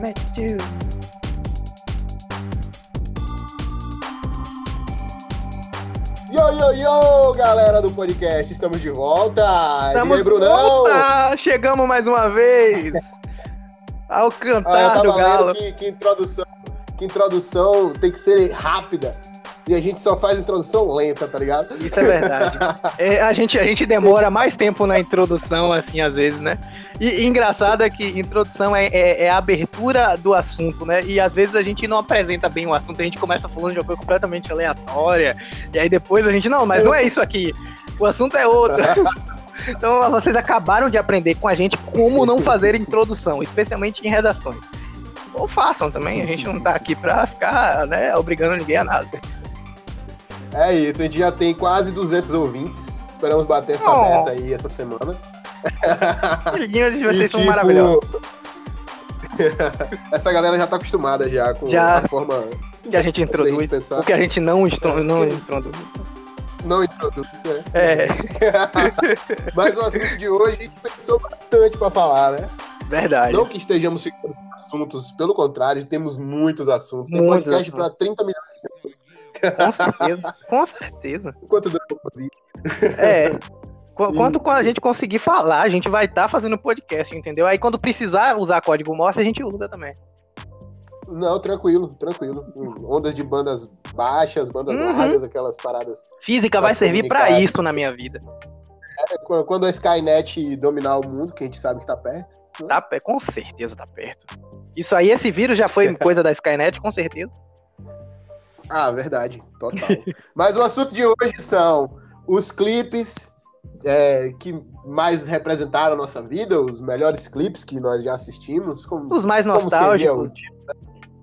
met you. Yo, yo, yo, galera do podcast, estamos de volta. Estamos e aí, Brunão? Volta! Chegamos mais uma vez ao Ah, cantar tava do galo. que, que introdução, que introdução tem que ser rápida. E a gente só faz introdução lenta, tá ligado? Isso é verdade. É, a, gente, a gente demora mais tempo na introdução, assim, às vezes, né? E, e engraçado é que introdução é, é- é a abertura do assunto, né? E às vezes a gente não apresenta bem o assunto, a gente começa falando de uma coisa completamente aleatória, e aí depois a gente, não, mas não é isso aqui, o assunto é outro. Então vocês acabaram de aprender com a gente como não fazer introdução, especialmente em redações. Ou façam também, a gente não tá aqui pra ficar, né, obrigando ninguém a nada. É isso, a gente já tem quase 200 ouvintes. Esperamos bater essa Oh. meta aí essa semana. Filhinhos de vocês E, são tipo, maravilhosos. Essa galera já tá acostumada já com Já. a forma que a gente introduz, pensar. o que a gente não, estro- não introduz. Não introduz, né? É, Mas o assunto de hoje a gente pensou bastante pra falar, né? verdade. Não que estejamos ficando com assuntos, pelo contrário, temos muitos assuntos. Tem Muitos podcast pra 30 milhões de pessoas. Com certeza, com certeza. Quanto dura o? É. Qu- Quando, quando a gente conseguir falar, a gente vai estar fazendo podcast, entendeu? Aí quando precisar usar código Morse, a gente usa também. Não, tranquilo, tranquilo. Ondas de bandas baixas, bandas Uhum. largas, aquelas paradas. Física vai servir pra comunicar. isso na minha vida. É, qu- Quando a Skynet dominar o mundo, que a gente sabe que tá perto. Tá, pe- com certeza tá perto. Isso aí, esse vírus já foi coisa da Skynet, com certeza. Ah, verdade, total. Mas o assunto de hoje são os clipes é, que mais representaram a nossa vida, os melhores clipes que nós já assistimos. Como, Os mais nostálgicos. os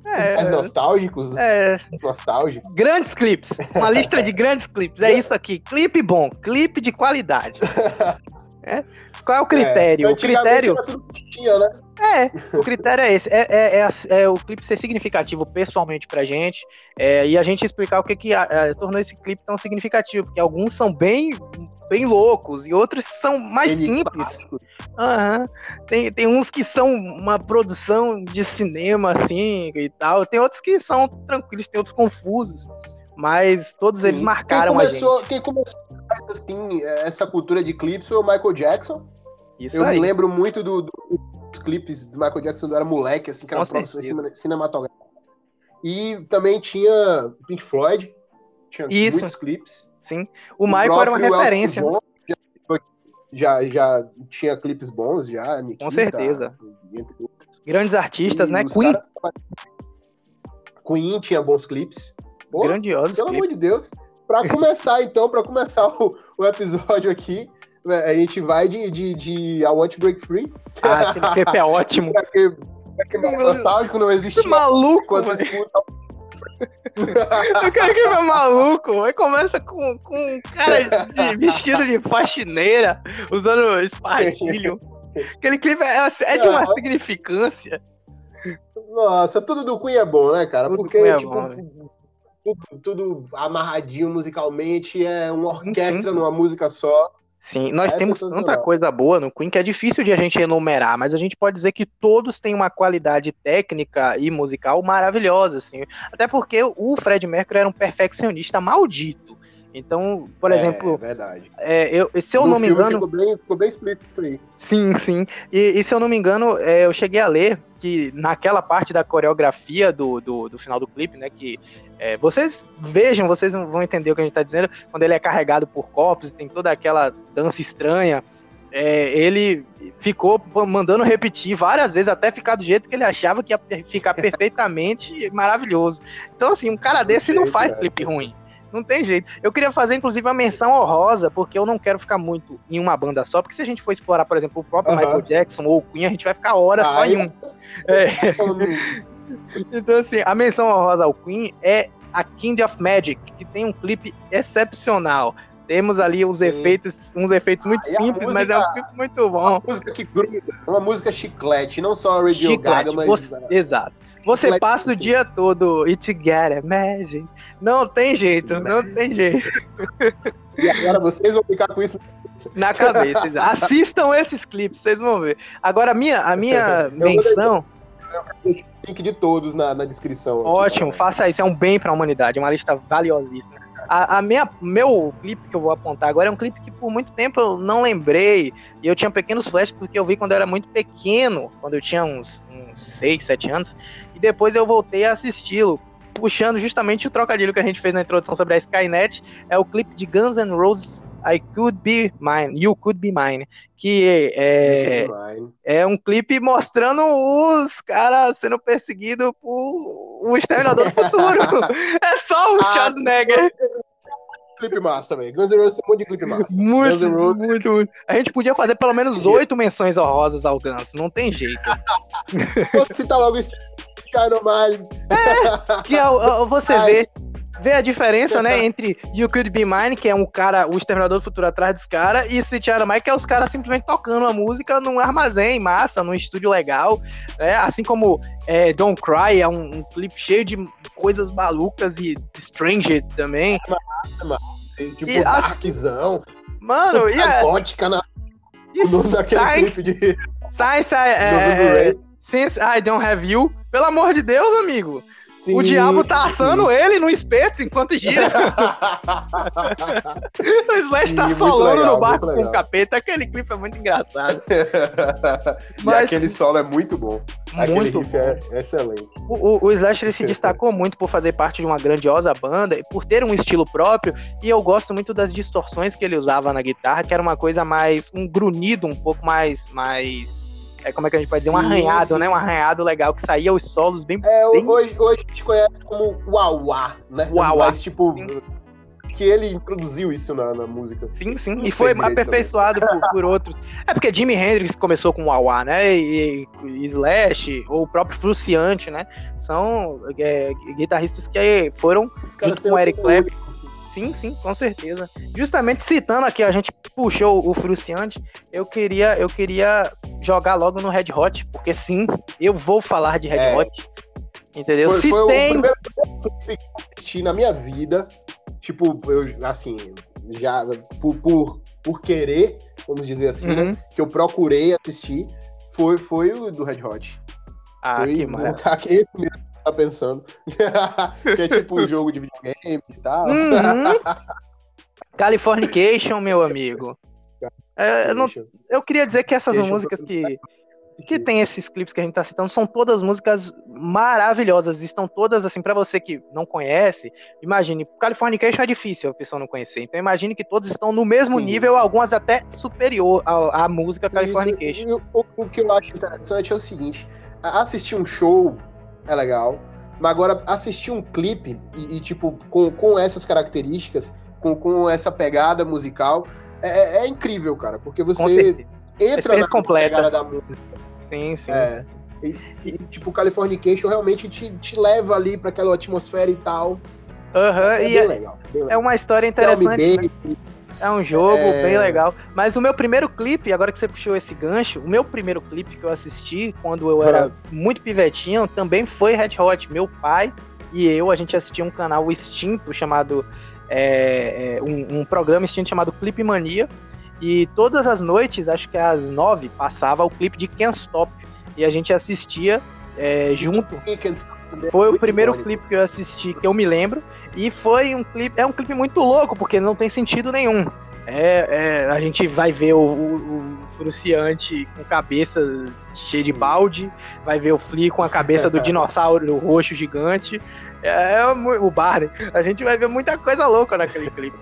É, mais nostálgicos, é, nostálgicos. grandes clipes. Uma lista de grandes clipes. É isso aqui. Clipe bom, clipe de qualidade. É? Qual é o critério? o Antigamente critério. tinha, né? É, o critério é esse. É, é- é a- é o clipe ser significativo pessoalmente pra gente. é, e a gente explicar o que, que a- a- tornou esse clipe tão significativo. Porque alguns são bem, bem loucos e outros são mais simples. Enigmático. Aham. Tem, tem uns que são uma produção de cinema, assim, e tal. Tem outros que são tranquilos, tem outros confusos. Mas todos eles Sim. marcaram quem a começou, gente. Quem começou assim, essa cultura de clipes foi o Michael Jackson. Isso eu aí. me lembro muito do- do- dos clipes do Michael Jackson quando eu era moleque, assim, que era Com produções certeza. cine- cinematográficas. E também tinha Pink Floyd, tinha Isso. muitos clipes. Sim. O Michael era uma Elton referência. John Já, já tinha clipes bons, já. Nikita, certeza. entre outros. Grandes artistas, E né? Queen. caras- Queen tinha bons clipes. Pô, Grandiosos pelo amor de Deus. Pra começar, então, pra começar o, o episódio aqui, né, a gente vai de, de, de I Want to Break Free. Ah, aquele clipe é ótimo. Que mais nostálgico não Que existia maluco, quando escuta. O cara que é maluco. Aí começa com, com um cara de, vestido de faxineira, usando espartilho. Aquele clipe é, é de uma significância. Nossa, tudo do Queen é bom, né, cara? Tudo do Porque, é tipo, bom, tudo, tudo amarradinho musicalmente, é uma orquestra sim. numa música só. Sim, nós É temos tanta coisa boa no Queen que é difícil de a gente enumerar, mas a gente pode dizer que todos têm uma qualidade técnica e musical maravilhosa, assim. Até porque o Fred Mercury era um perfeccionista maldito. Então, por É, exemplo, É verdade. é, eu, se eu No não me engano. Ficou bem, ficou bem explícito aí. Sim, sim. E, e se eu não me engano, é, eu cheguei a ler que naquela parte da coreografia do, do, do final do clipe, né? Que é, vocês vejam, vocês vão entender o que a gente tá dizendo, quando ele é carregado por corpos e tem toda aquela dança estranha. é, ele ficou mandando repetir várias vezes até ficar do jeito que ele achava que ia ficar perfeitamente maravilhoso. Então, assim, um cara desse não faz clipe ruim. Não tem jeito. Eu queria fazer, inclusive, uma menção honrosa, porque eu não quero ficar muito em uma banda só, porque se a gente for explorar, por exemplo, o próprio Aham. Michael Jackson ou o Queen, a gente vai ficar horas só Ah, em eu- um. É, então, assim, a menção honrosa ao Queen é a King of Magic, que tem um clipe excepcional. Temos ali uns Sim. efeitos, uns efeitos muito Ah, simples, mas é um música- clipe muito bom. música que gruda, uma música chiclete, não só a Radio Chiclete, Gaga, mas você- exato. Você Chiclete, passa o sim. dia todo e te get magic. Não tem jeito, não tem jeito. e agora vocês vão ficar com isso Na cabeça. Assistam esses clipes, vocês vão ver. Agora, a minha, a minha menção. Link de todos na, na descrição. Ótimo, faça isso. É um bem para a humanidade, uma lista valiosíssima. A, a, minha, meu clipe que eu vou apontar agora é um clipe que por muito tempo eu não lembrei. E eu tinha pequenos flashes porque eu vi quando eu era muito pequeno, quando eu tinha uns, uns 6, 7 anos. E depois eu voltei a assisti-lo puxando justamente o trocadilho que a gente fez na introdução sobre a Skynet, é o clipe de Guns N' Roses I Could Be Mine, You Could Be Mine, que é, é um clipe mostrando os caras sendo perseguidos por o Exterminador do Futuro. é só o ah, Schwarzenegger. Clipe massa também. Guns N' Roses é um monte de clipe massa. Muito, muito, muito. A gente podia fazer pelo menos oito menções honrosas ao Guns, não tem jeito. Vou citar logo o Dynamite. É, que é, você vê vê a diferença, né, entre You Could Be Mine, que é um cara, o Exterminador do Futuro atrás dos caras, e Sweet Child que é os caras simplesmente tocando a música num armazém massa, num estúdio legal, né, assim como é, Don't Cry é um, um clipe cheio de coisas malucas e Stranger também. É massa, tipo, e, darkzão. Mano, e a... gótica na... naquele Science, clipe de... Science, é, é, Since I Don't Have You, pelo amor de Deus, amigo. Sim, o diabo tá assando sim. ele no espeto enquanto gira. o Slash sim, tá falando legal, no barco com o capeta. Aquele clipe é muito engraçado. Mas... E aquele solo é muito bom. Muito bom. É excelente. O, o, o Slash ele se destacou muito por fazer parte de uma grandiosa banda e por ter um estilo próprio. E eu gosto muito das distorções que ele usava na guitarra, que era uma coisa mais. um grunhido um pouco mais. mais é como é que a gente pode dizer? Um arranhado, sim. né? Um arranhado legal que saía os solos bem. É, bem... Hoje, hoje a gente conhece como Uauá, né? Uauá. Mas, tipo, sim. que ele introduziu isso na, na música. Sim, sim. E foi aperfeiçoado por, por, outros. É porque Jimi Hendrix começou com Uauá, né? E, e, Slash, ou o próprio Fruciante, né? São é, guitarristas que foram junto com o Eric Clapton Sim, sim, com certeza. Justamente citando aqui, a gente puxou o Fruciante, eu queria, eu queria jogar logo no Red Hot, porque sim, eu vou falar de Red é. Hot. Entendeu? Foi, Se foi tem... o primeiro que eu assisti na minha vida. Tipo, eu, assim, já por, por, por querer, vamos dizer assim, né, uhum. né, que eu procurei assistir, foi, foi o do Red Hot. Ah, foi, que maravilha. Tá pensando. que é tipo um jogo de videogame e tal. Uhum. Californication, meu amigo. É, eu, não, eu queria dizer que essas músicas que, que tem esses clipes que a gente tá citando são todas músicas maravilhosas. Estão todas, assim, para você que não conhece, imagine. Californication é difícil a pessoa não conhecer. Então imagine que todos estão no mesmo Sim. nível, algumas até superior à, à música Californication. Isso, o, o que eu acho interessante é o seguinte: assistir um show é legal. Mas agora, assistir um clipe e, e tipo, com, com essas características, com, com essa pegada musical, é, é, é incrível, cara. Porque você entra na completa. pegada da música. Sim, sim. É. E, e, tipo, Californication realmente te, te leva ali para aquela atmosfera e tal. Aham, uhum, é, e é, legal, é uma história interessante. Né? É um jogo é... bem legal. Mas o meu primeiro clipe, agora que você puxou esse gancho, o meu primeiro clipe que eu assisti quando eu era muito pivetinho também foi Red Hot. Meu pai e eu, a gente assistia um canal extinto chamado. É, é, um, um, programa extinto chamado Clipe Mania. E todas as noites, acho que às nove, passava o clipe de Can't Stop. E a gente assistia é, junto. Foi o primeiro clipe que eu assisti que eu me lembro. E foi um clipe. É um clipe muito louco, porque não tem sentido nenhum. É, é a gente vai ver o, o, o Fruciante com cabeça cheia de balde, vai ver o Flea com a cabeça do dinossauro roxo gigante, é, é, o Barney. A gente vai ver muita coisa louca naquele clipe.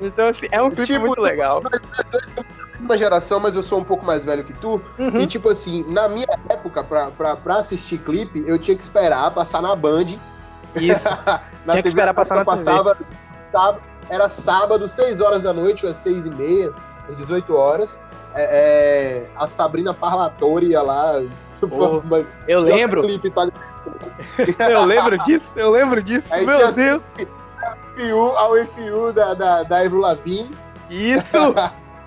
Então, assim, é um clipe tipo, muito legal. Uma geração, mas eu sou um pouco mais velho que tu. Uhum. E, tipo assim, na minha época, pra, pra, pra assistir clipe, eu tinha que esperar passar na Band isso. na Tinha que esperar passar na passava, sábado, Era sábado, 6 horas da noite, ou às 6 e meia, às 18 horas. É, é, a Sabrina Parlatori ia lá. Oh, eu lembro. Clipe, eu lembro disso, eu lembro disso. Aí meu Deus. FU, a UFU da, da, da Lavigne. Isso!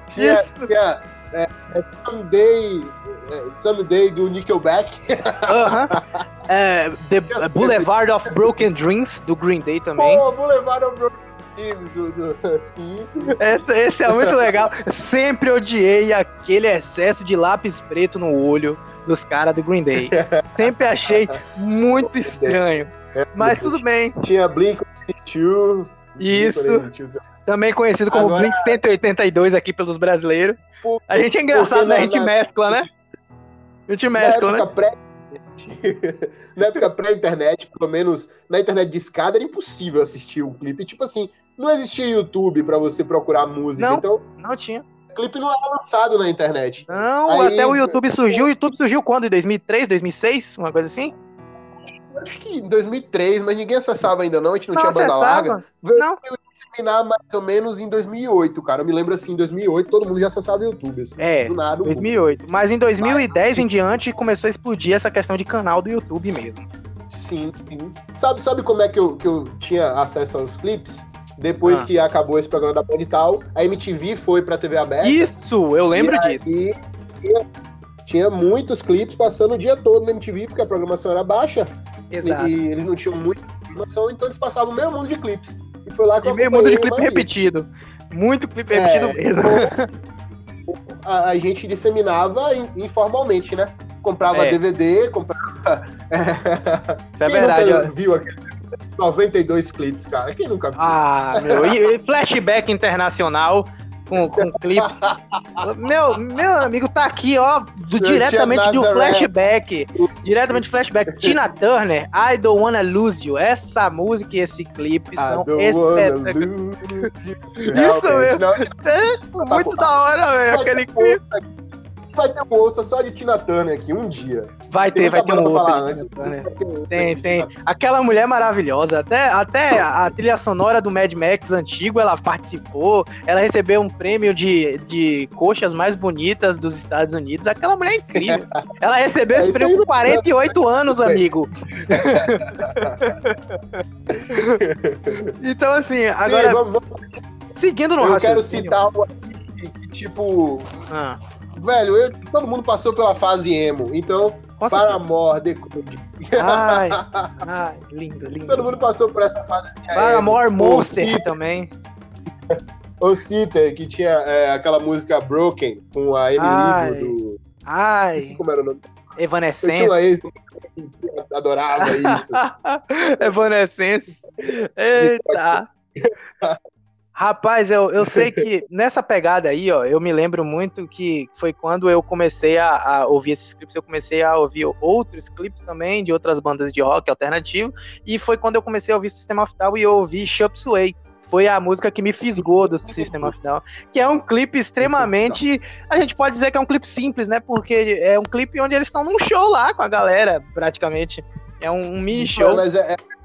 Tinha, isso! Tinha, é, é, Someday, é, Someday do Nickelback. Uh -huh. é, The Boulevard of Broken Dreams do Green Day também. Pô, Boulevard of Broken filmes do. do... Sim, sim. Esse, esse é muito legal. Sempre odiei aquele excesso de lápis preto no olho dos caras do Green Day. Sempre achei muito estranho. Mas tudo bem. Tinha Blink 182. Isso. Também conhecido como Agora- Blink 182 aqui pelos brasileiros. Por- A gente é engraçado, né? A gente na- mescla, né? A gente mescla, né? época pré Na época pré-internet, pelo menos na internet de escada, era impossível assistir um clipe. Tipo assim, não existia YouTube pra você procurar música. Não. Então, Não tinha. o clipe não era lançado na internet. Não, Aí- até o YouTube surgiu. O YouTube surgiu quando? Em 2003, 2006? Uma coisa assim? Acho que em 2003, mas ninguém acessava ainda não, a gente não, Não tinha banda acessava. larga. Veio Não. Disseminar mais ou menos em 2008, cara. Eu me lembro assim, em 2008 todo mundo já acessava o YouTube. Assim, É, nada. o mundo. 2008. Mas em 2010 em diante começou a explodir essa questão de canal do YouTube mesmo. Sim, sim. Sabe, sabe como é que eu, que eu tinha acesso aos clipes? Depois Ah. que acabou esse programa da Band e tal, a MTV foi pra TV aberta. Isso, eu lembro E aí, disso. tinha, tinha muitos clipes passando o dia todo na MTV, porque a programação era baixa. Exato. E, e eles não tinham muita informação, então eles passavam meio mundo de clipes. E foi lá que E eu meio mundo de clipe repetido. Muito clipe É, repetido mesmo. A, a gente disseminava in- informalmente, né? Comprava É. DVD, comprava. Isso é Quem verdade. nunca viu aquele 92 clipes, cara? Quem nunca viu? Ah, meu. E, e flashback internacional com, com clipes. Meu, meu amigo tá aqui, ó, do- diretamente do flashback. Diretamente do flashback. Tina Turner, I Don't Wanna Lose You. Essa música e esse clipe são espetaculares. Isso mesmo. não, Muito da hora, velho, vai aquele clipe. Ouça- Vai ter um ouça só de Tina Turner aqui, um dia. Vai ter, vai ter um antes. Tina Turner. Tem, tem. Aquela mulher maravilhosa. Até, até a trilha sonora do Mad Max antigo, ela participou. Ela recebeu um prêmio de, de coxas mais bonitas dos Estados Unidos. Aquela mulher é incrível. Ela recebeu É esse prêmio com 48 anos, amigo. então, assim, agora, Sim, vamos, vamos. seguindo no Eu quero raciocínio. citar um aqui que, tipo, Ah, velho, eu- todo mundo passou pela fase emo, então, com para amor, Code. Ai, ai, lindo, lindo. Todo mundo passou por essa fase. de emo. Paramore Monster Cita- também. O Cita, que tinha é, aquela música Broken com a Emily Ai. do. Ai, como era o nome. Eu Evanescence. uma ex adorava isso. Evanescence. Eita. Rapaz, eu, eu sei que nessa pegada aí, ó, eu me lembro muito que foi quando eu comecei a, a ouvir esses clipes, eu comecei a ouvir outros clipes também de outras bandas de rock alternativo, e foi quando eu comecei a ouvir System of Down e eu ouvi Chop Suey. Foi a música que me fisgou do System of Down, que é um clipe extremamente, a gente pode dizer que é um clipe simples, né? Porque é um clipe onde eles estão num show lá com a galera, praticamente. É um, um mini show. Mas é, é.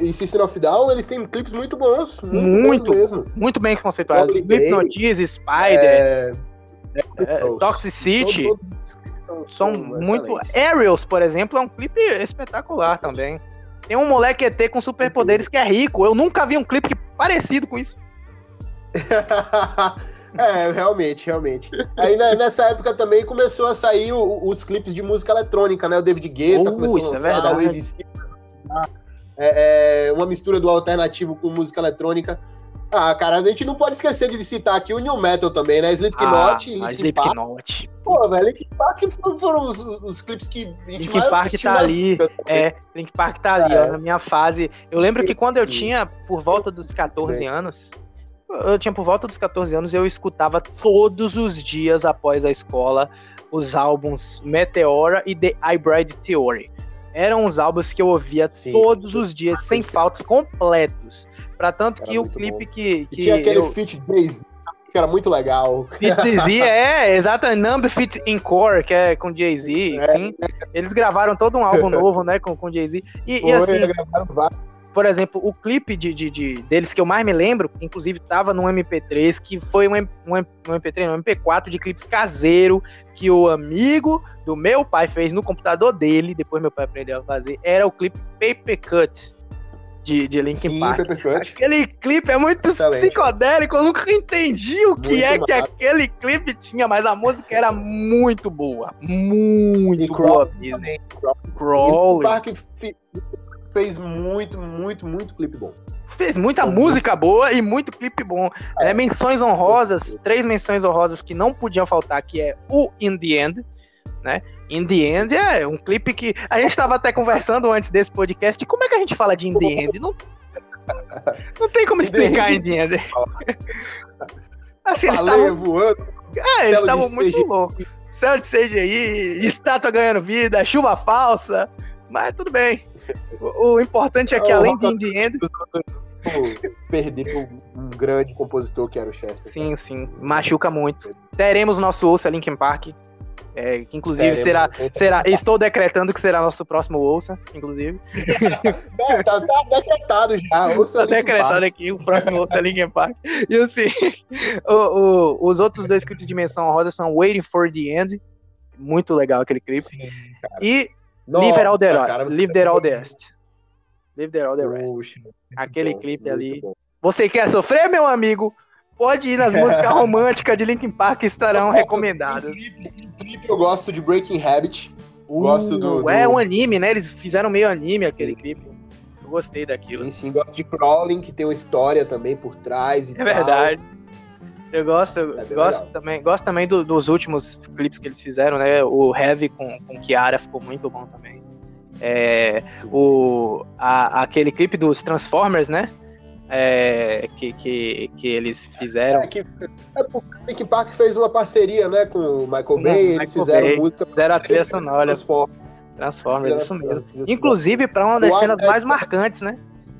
E System of Down, eles têm clipes muito bons. Muito, Muito. bons mesmo. muito bem conceituado. Holiday. Hypnotize, Spider, É, é, Toxicity, todos- todos são muito. Aerials, por exemplo, é um clipe espetacular também. Tem um moleque ET com superpoderes que é rico. Eu nunca vi um clipe parecido com isso. é, realmente, realmente. Aí né, nessa época também começou a sair o- os clipes de música eletrônica, né? O David Guetta Uh, começou isso a é lançar, o verdade. É, é, uma mistura do alternativo com música eletrônica. Ah, cara, a gente não pode esquecer de citar aqui o New Metal também, né? Slipknot, ah, Linkin Park. Pô, velho, Linkin Park foram, foram os, os clipes que a gente Linkin Park tá ali. É, Link Park tá ali, É. ó, na minha fase. Eu lembro que quando eu tinha por volta dos 14 anos, eu tinha por volta dos 14 anos, eu escutava todos os dias após a escola os álbuns Meteora e The Hybrid Theory. Eram os álbuns que eu ouvia Sim. todos os dias, sem faltas, completos. Pra tanto Era que o clipe que, que tinha aquele eu... feat Jay-Z, que era muito legal. Fit Z, é, exato, Number Fit in Core, que é com Jay-Z, É. sim. Eles gravaram todo um álbum novo, né, com, com Jay-Z. E, e assim, gravaram vários. Por exemplo, o clipe de, de, de- deles que eu mais me lembro, que inclusive tava no MP3, que foi um, um, um MP3, não, um MP4 de clipes caseiro, que o amigo do meu pai fez no computador dele, depois meu pai aprendeu a fazer, era o clipe Paper Cut de, de Linkin Sim, Park. Paper Cut. Aquele clipe é muito Excelente. psicodélico, eu nunca entendi o que Muito é que massa. aquele clipe tinha, mas a música era muito boa. Muito E boa Crawl mesmo. também. Crawl. Crawl. O Park fez muito, muito, muito clipe bom. fez muita música boa e muito clipe bom. É. Né? Menções honrosas, três menções honrosas que não podiam faltar, que é o In The End, né? In The End é um clipe que a gente estava até conversando antes desse podcast, como é que a gente fala de In The End? Não, não tem como explicar In The End. Assim, eles estavam voando. É, eles estavam muito loucos. Céu de CGI, estátua ganhando vida, chuva falsa, mas tudo bem. O, o importante é que além de In The End perdeu um grande compositor que era o Chester. Sim, sim. Machuca muito. Teremos nosso ouça Linkin Park. É, que inclusive será, será. Estou decretando que será nosso próximo ouça, inclusive. É, tá, tá, decretado já. Ouça tá decretado Park. aqui, o próximo ouça Linkin Park. E assim, o, o, os outros dois clipes de menção rosa são Waiting for the End. Muito legal aquele clipe. Sim, e Nossa, Live All the Rest. Live It All the Rest. Live It All the Rest. Aquele bom, clipe ali. Bom. Você quer sofrer, meu amigo? Pode ir nas músicas românticas de Linkin Park que estarão recomendadas. Em clipe eu gosto de Breaking Habit. Uh, gosto do, do, É um anime, né? Eles fizeram meio anime aquele clipe. Eu gostei daquilo. Sim, sim. Gosto de Crawling, que tem uma história também por trás. é tal. verdade. Eu gosto, é gosto também, gosto também do, dos últimos clipes que eles fizeram, né? O Heavy com, com Kiara ficou muito bom também. É, sim, o, sim. A, aquele clipe dos Transformers, né? É, que, que, que eles fizeram. É, que, é porque o Park fez uma parceria né, com o Michael Bay, eles Michael fizeram Bay, música. Fizeram a trilha sonora. Transformers, Transformers isso mesmo. Inclusive para uma das cenas mais marcantes, né?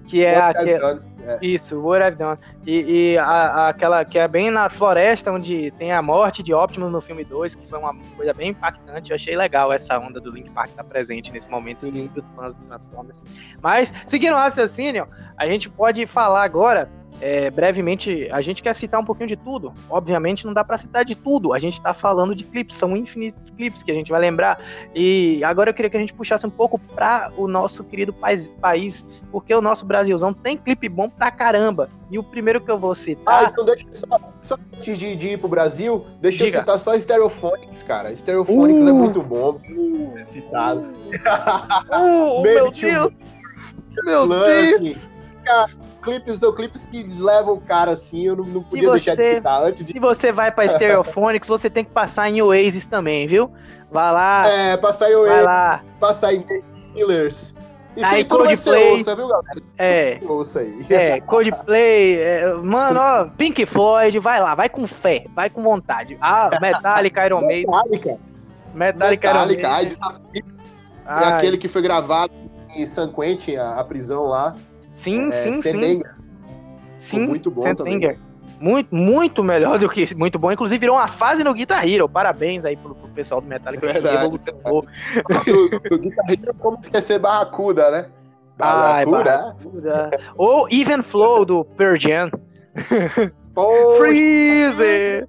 Que é aquela. É. Isso, What I've Done. E, e a, a, aquela que é bem na floresta, onde tem a morte de Optimus no filme 2, que foi uma coisa bem impactante. Eu achei legal essa onda do Link Park estar tá presente nesse momento dos fãs do Transformers. Mas, seguindo o raciocínio, a gente pode falar agora é, brevemente, a gente quer citar um pouquinho de tudo. Obviamente não dá para citar de tudo. A gente está falando de clipes, são infinitos clipes que a gente vai lembrar. E agora eu queria que a gente puxasse um pouco para o nosso querido país, país, porque o nosso Brasilzão tem clipe bom pra caramba. E o primeiro que eu vou citar. Ah, então deixa só, só antes de, de ir pro Brasil, deixa Diga. eu citar só Stereophonics, cara. Stereophonics é uh, é muito bom. Uh, citado. Uh, meu Deus! Meu Deus! Cara, clipes são clipes que levam o cara assim, eu não, não podia você, deixar de citar antes de. Se você vai pra Stereophonics, você tem que passar em Oasis também, viu? Vai lá. É, passar em Oasis, lá. passar em Killers. Isso aí, Coldplay. Ouça, viu, galera? É. Ouça aí. É, Coldplay. É, mano, ó, Pink Floyd, vai lá, vai com fé, vai com vontade. Ah, Metallica, Iron Maiden. Metallica. Metallica, Metallica Iron Maiden. E aquele que foi gravado em San Quentin, a, a prisão lá. Sim, é, sim, sim. Sim, muito bom também. Muito, muito melhor do que muito bom. Inclusive, virou uma fase no Guitar Hero. Parabéns aí pro, pro pessoal do Metallica. Verdade. Revolucionou. do, Guitar Hero, como esquecer Barracuda, né? Barracuda. Barracuda. Ou Even Flow do Pearl Jam. Freezer!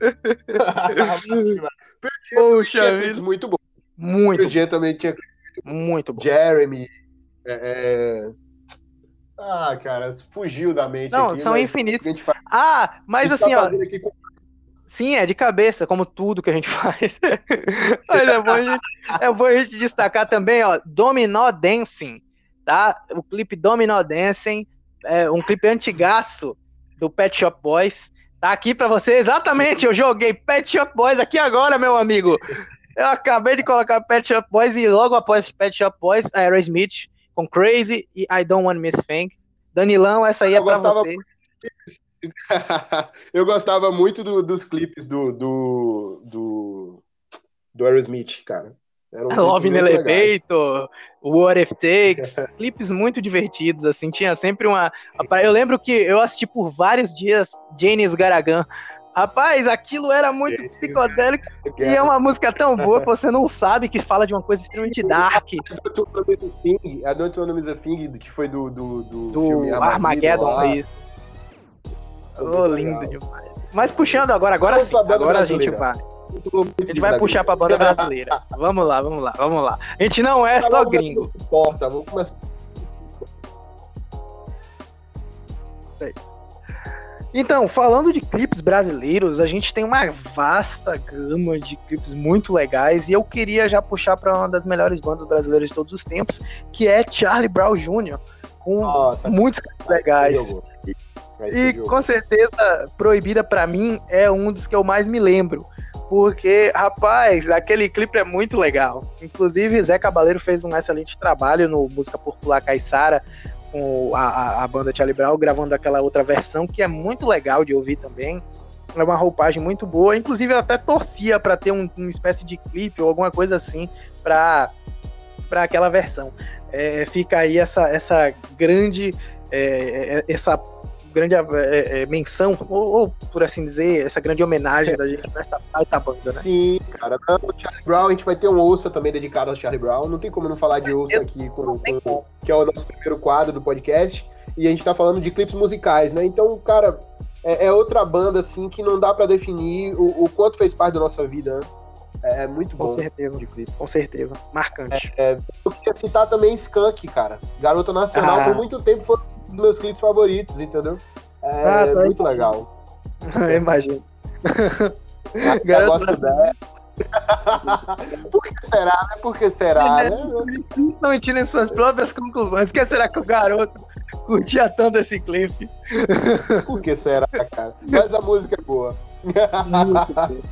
Poxa vida. Muito bom. Muito. Pearl Jam também tinha. Muito bom. Jeremy. É, é... Ah, cara, fugiu da mente. Não, aqui, são infinitos. Faz... Ah, mas tá assim, tá ó. Com... Sim, é de cabeça, como tudo que a gente faz. mas é bom, a gente, é bom a gente destacar também, ó, Dominó Dancing, tá? O clipe Dominó Dancing, é um clipe antigaço do Pet Shop Boys. Tá aqui para você, exatamente, eu joguei Pet Shop Boys aqui agora, meu amigo. Eu acabei de colocar Pet Shop Boys e logo após Pet Shop Boys, Aerosmith com Crazy e I Don't Want Miss Thing. Danilão, essa aí é pra gostava... você. eu gostava muito do, dos clipes do, do, do, do Aerosmith, cara. Love in Elevator, What If Takes, clipes muito divertidos, assim, tinha sempre uma... Eu lembro que eu assisti por vários dias Janis Garagan Rapaz, aquilo era muito psicodélico e é uma música tão boa que você não sabe que fala de uma coisa extremamente dark. A Don't Wanna Miss a Thing, que foi do, do, do, do filme Armageddon. Armageddon oh, lindo demais. Mas puxando agora, agora sim, agora a gente vai. A gente vai puxar pra banda brasileira. Vamos lá, vamos lá, vamos lá. A gente não é só gringo. Importa, vamos começar. É isso. Então, falando de clipes brasileiros, a gente tem uma vasta gama de clipes muito legais e eu queria já puxar para uma das melhores bandas brasileiras de todos os tempos, que é Charlie Brown Jr., com Nossa, muitos legais. E com certeza, Proibida para mim é um dos que eu mais me lembro. Porque, rapaz, aquele clipe é muito legal. Inclusive, Zé Cabaleiro fez um excelente trabalho no Música Popular Caissara, com a, a, banda Charlie Brown, gravando aquela outra versão, que é muito legal de ouvir também. É uma roupagem muito boa. Inclusive, eu até torcia para ter um, uma espécie de clipe ou alguma coisa assim para aquela versão. É, fica aí essa, essa grande. É, é essa grande é, é, menção, ou, ou, por assim dizer, essa grande homenagem da gente nessa baita banda, né? Sim, cara. O Charlie Brown, a gente vai ter um ouça também dedicado ao Charlie Brown. Não tem como não falar de ouça aqui, com, com, que é o nosso primeiro quadro do podcast. E a gente tá falando de clipes musicais, né? Então, cara, é, é outra banda, assim, que não dá para definir o, o, quanto fez parte da nossa vida, né? É, é muito bom. Com certeza, com certeza. Marcante. É, é, eu queria citar também Skunk, cara. Garota Nacional, ah. por muito tempo foi dos meus clipes favoritos, entendeu? É ah, tá muito legal. Eu imagino. Eu gosto dela. Por que será, né? Por que será, né? Não tirem suas próprias conclusões. Por que será que o garoto curtia tanto esse clipe? Por que será, cara? Mas a música é boa.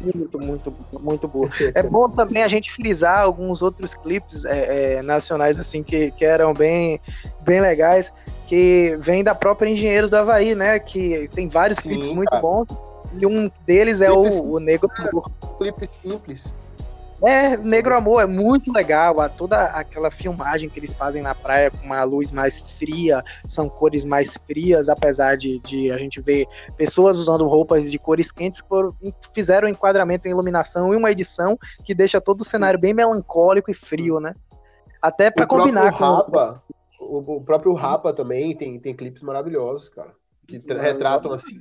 Muito, muito, muito, muito boa. É bom também a gente frisar alguns outros clipes é, é, nacionais assim que, que eram bem, bem legais que vem da própria Engenheiros do Havaí, né? Que tem vários Sim, clipes muito cara. bons. E um deles é o, o Negro Amor. É, clipe simples. É, Negro Amor é muito legal. A, toda aquela filmagem que eles fazem na praia com uma luz mais fria, são cores mais frias, apesar de, de a gente ver pessoas usando roupas de cores quentes, fizeram um enquadramento em iluminação e uma edição que deixa todo o cenário bem melancólico e frio, né? Até para combinar com. Rapa, o, o próprio Rapa também tem, tem clipes maravilhosos, cara. Que retratam assim.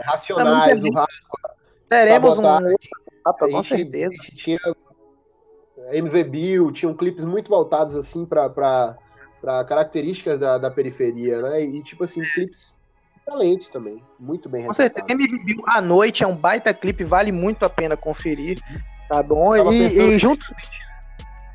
Racionais, o Rapa. Teremos um Rapa, com certeza. Tinha MV Bill, tinham clipes muito voltados assim para características da, da periferia, né? E tipo assim, clipes excelentes também, muito bem Com certeza, MV Bill à noite é um baita clipe, vale muito a pena conferir, tá bom? E, e junto,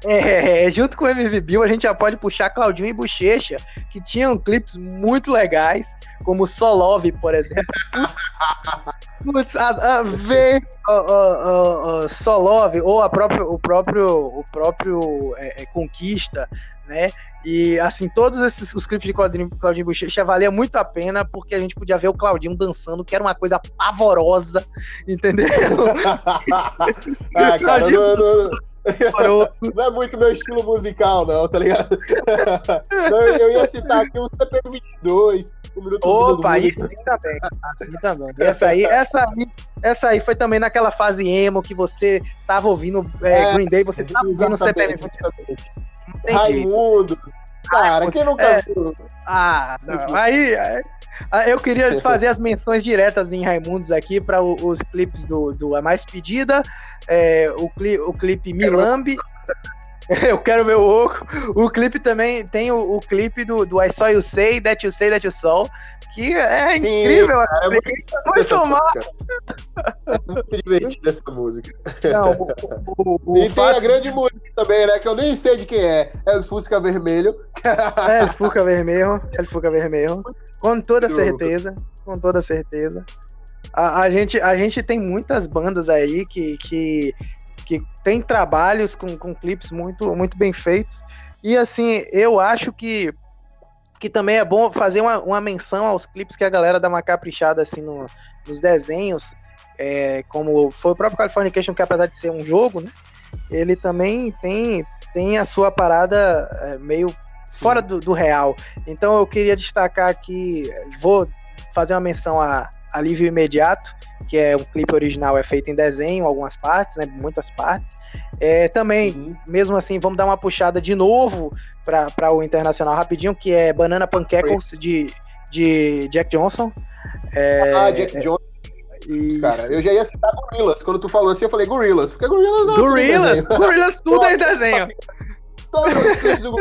é, junto com o MV Bill, a gente já pode puxar Claudinho e Bochecha, que tinham clipes muito legais, como Solove, por exemplo. Putz, a, a ver uh, uh, uh, Solove, ou a própria, o próprio, o próprio é, é, Conquista, né? E assim, todos esses os clipes de Claudinho, Claudinho Bochecha valia muito a pena, porque a gente podia ver o Claudinho dançando, que era uma coisa pavorosa, entendeu? ah, cara, não, não, não. Não é muito meu estilo musical, não, tá ligado? eu ia citar aqui o CP22, o Minuto Opa, isso também. Também. Essa aí, essa aí, essa aí foi também naquela fase emo que você tava ouvindo é, é, Green Day, você tava ouvindo CP22. Raimundo, Cara, quem nunca é... viu? Ah, não. Aí, aí, eu queria fazer as menções diretas em Raimundos aqui para os clipes do, do A Mais Pedida, é, o, cli, o clipe Milambi. Eu quero meu oco. O clipe também tem o, o, clipe do, do I Saw You Say, That You Say, That You Saw, que é Sim, incrível. Cara, é muito, muito massa. É muito divertida essa música. Não, o, o, e tem a grande música também, né? Que eu nem sei de quem é. É o Fusca Vermelho. É o Fusca Vermelho. É o Fusca Vermelho. Com toda certeza. Com toda certeza. A, a, gente, a gente tem muitas bandas aí que, que que tem trabalhos com, com clipes muito, muito bem feitos. E assim, eu acho que, que também é bom fazer uma, uma menção aos clipes que a galera dá uma caprichada assim no, nos desenhos, é, como foi o próprio Californication, que apesar de ser um jogo, né, ele também tem, tem a sua parada é, meio Sim. fora do, do, real. Então eu queria destacar aqui, vou fazer uma menção a Alívio Imediato, que é um clipe original, é feito em desenho, algumas partes, né, muitas partes. É, também, uhum. mesmo assim, vamos dar uma puxada de novo para o internacional rapidinho, que é Banana Pancakes de, de Jack Johnson. É, ah, Jack Johnson. Cara, eu já ia citar Gorillaz. Quando tu falou assim, eu falei Gorillaz. Porque Gorillaz não Gorillaz, Gorillaz tudo é em desenho. Todos os clipes do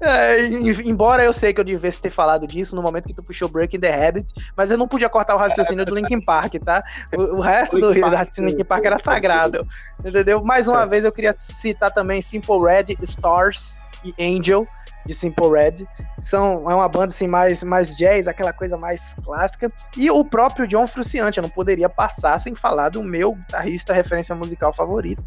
é, embora eu sei que eu devesse ter falado disso no momento que tu puxou Breaking the Habit, mas eu não podia cortar o raciocínio é, do Linkin Park, tá? O, o resto do raciocínio do Linkin Park era sagrado. Entendeu? Mais uma vez eu queria citar também Simple Red, Stars e Angel, de Simple Red. São, é uma banda assim, mais, mais jazz, aquela coisa mais clássica. E o próprio John Frusciante, eu não poderia passar sem falar do meu guitarrista referência musical favorito,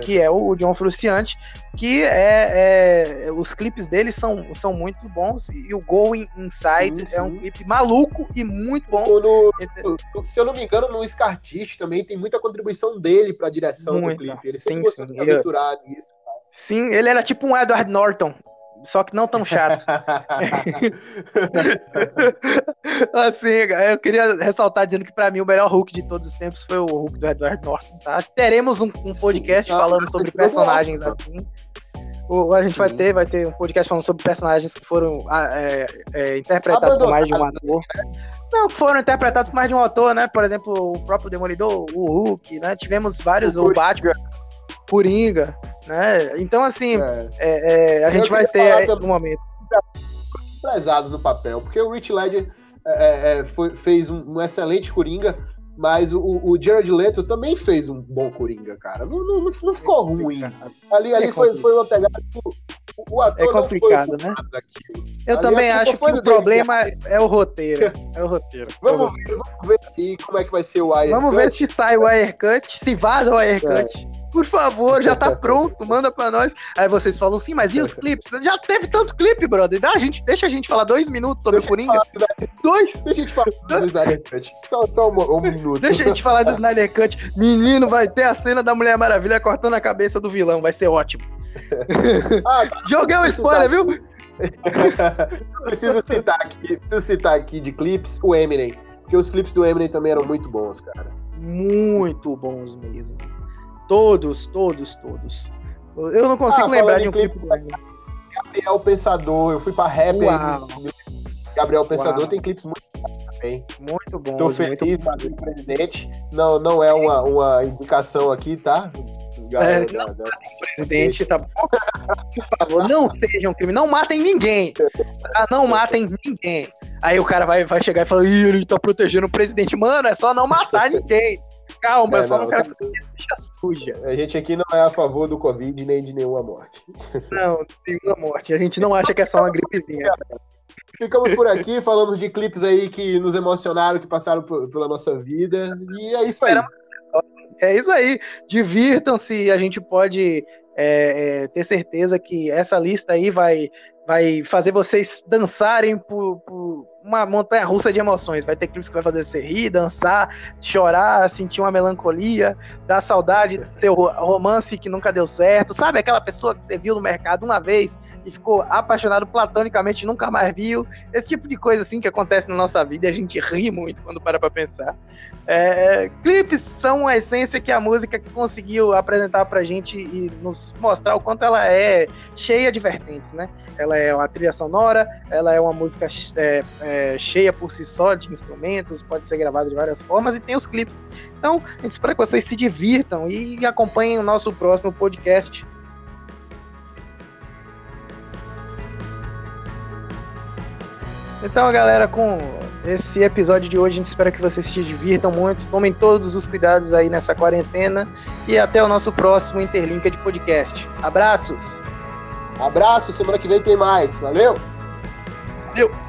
que é o John Frusciante, que é, é, os clipes dele são, são muito bons. E o Going Inside sim, sim. é um clipe maluco e muito bom. No, no, se eu não me engano, no Scartist também tem muita contribuição dele para a direção do clipe. Ele sempre sim, gostou de aventurar nisso. Sim, ele era tipo um Edward Norton só que não tão chato. assim, eu queria ressaltar dizendo que para mim o melhor Hulk de todos os tempos foi o Hulk do Edward Norton, tá? Teremos um, um podcast Sim, falando sobre personagens assim. O, a gente Sim. vai ter, vai ter um podcast falando sobre personagens que foram ah, é, é, interpretados por mais de um ator. Não, foram interpretados por mais de um autor, né? Por exemplo, o próprio Demolidor, o Hulk, né? Tivemos vários, o, o Batman. Coringa, né? Então, assim, é. É, é, a gente vai ter um momento. Pesados no papel, porque o Rich Ledger é, é, foi, fez um, um, excelente Coringa, mas o, o Jared Leto também fez um bom Coringa, cara. Não, não, não ficou ruim. Ali, ali foi, foi uma pegada. O, ator é complicado, né? Eu ali também acho que o problema é o roteiro. É o roteiro. Vamos ver, vamos ver aqui como é que vai ser o Wirecut. Vamos ver se sai o Wirecut, se vaza o Wirecut. É por favor, já tá pronto, manda pra nós. Aí vocês falam sim, mas e os clipes? Já teve tanto clipe, brother. Dá, a gente, deixa a gente falar dois minutos sobre deixa o Coringa. Dois? Deixa a gente falar do Snyder Cut. Só, só um, um, minuto. Deixa a gente falar do Snyder Cut. Menino, vai ter a cena da Mulher Maravilha cortando a cabeça do vilão. Vai ser ótimo. ah, tá. Joguei um spoiler, viu? preciso citar aqui, preciso citar aqui de clipes o Eminem. Porque os clipes do Eminem também eram muito bons, cara. Muito bons mesmo. Todos, todos, todos. Eu não consigo ah, lembrar de um clipe do Gabriel Pensador, eu fui pra rap Gabriel Pensador Uau. tem clipes muito bons também. Muito bom. Tô feliz, muito presidente. Não, não é uma, uma indicação aqui, tá? É, da, da, presidente, tá bom? Por favor, não sejam crime, não matem ninguém. Tá? Não matem ninguém. Aí o cara vai, vai chegar e falar, Ih, ele tá protegendo o presidente. Mano, é só não matar ninguém. Calma, é, eu só não, não quero que você deixa suja. A gente aqui não é a favor do Covid nem de nenhuma morte. Não, nenhuma morte. A gente não acha que é só uma gripezinha. Ficamos por aqui, falamos de clipes aí que nos emocionaram, que passaram pela nossa vida. E é isso aí. É isso aí. Divirtam-se. A gente pode é, é, ter certeza que essa lista aí vai, vai fazer vocês dançarem por, por uma montanha russa de emoções. Vai ter clipes que vai fazer você rir, dançar, chorar, sentir uma melancolia, dar saudade do seu romance que nunca deu certo. Sabe aquela pessoa que você viu no mercado uma vez e ficou apaixonado platonicamente e nunca mais viu? Esse tipo de coisa assim que acontece na nossa vida e a gente ri muito quando para pra pensar. É, clipes são a essência que a música conseguiu apresentar pra gente e nos mostrar o quanto ela é cheia de vertentes, né? Ela é uma trilha sonora, ela é uma música é, é, é, cheia por si só de instrumentos, pode ser gravada de várias formas e tem os clipes. Então, a gente espera que vocês se divirtam e acompanhem o nosso próximo podcast. Então, galera, com esse episódio de hoje, a gente espera que vocês se divirtam muito, tomem todos os cuidados aí nessa quarentena e até o nosso próximo Interlinka de podcast. Abraços! Abraço, semana que vem tem mais. Valeu! Valeu!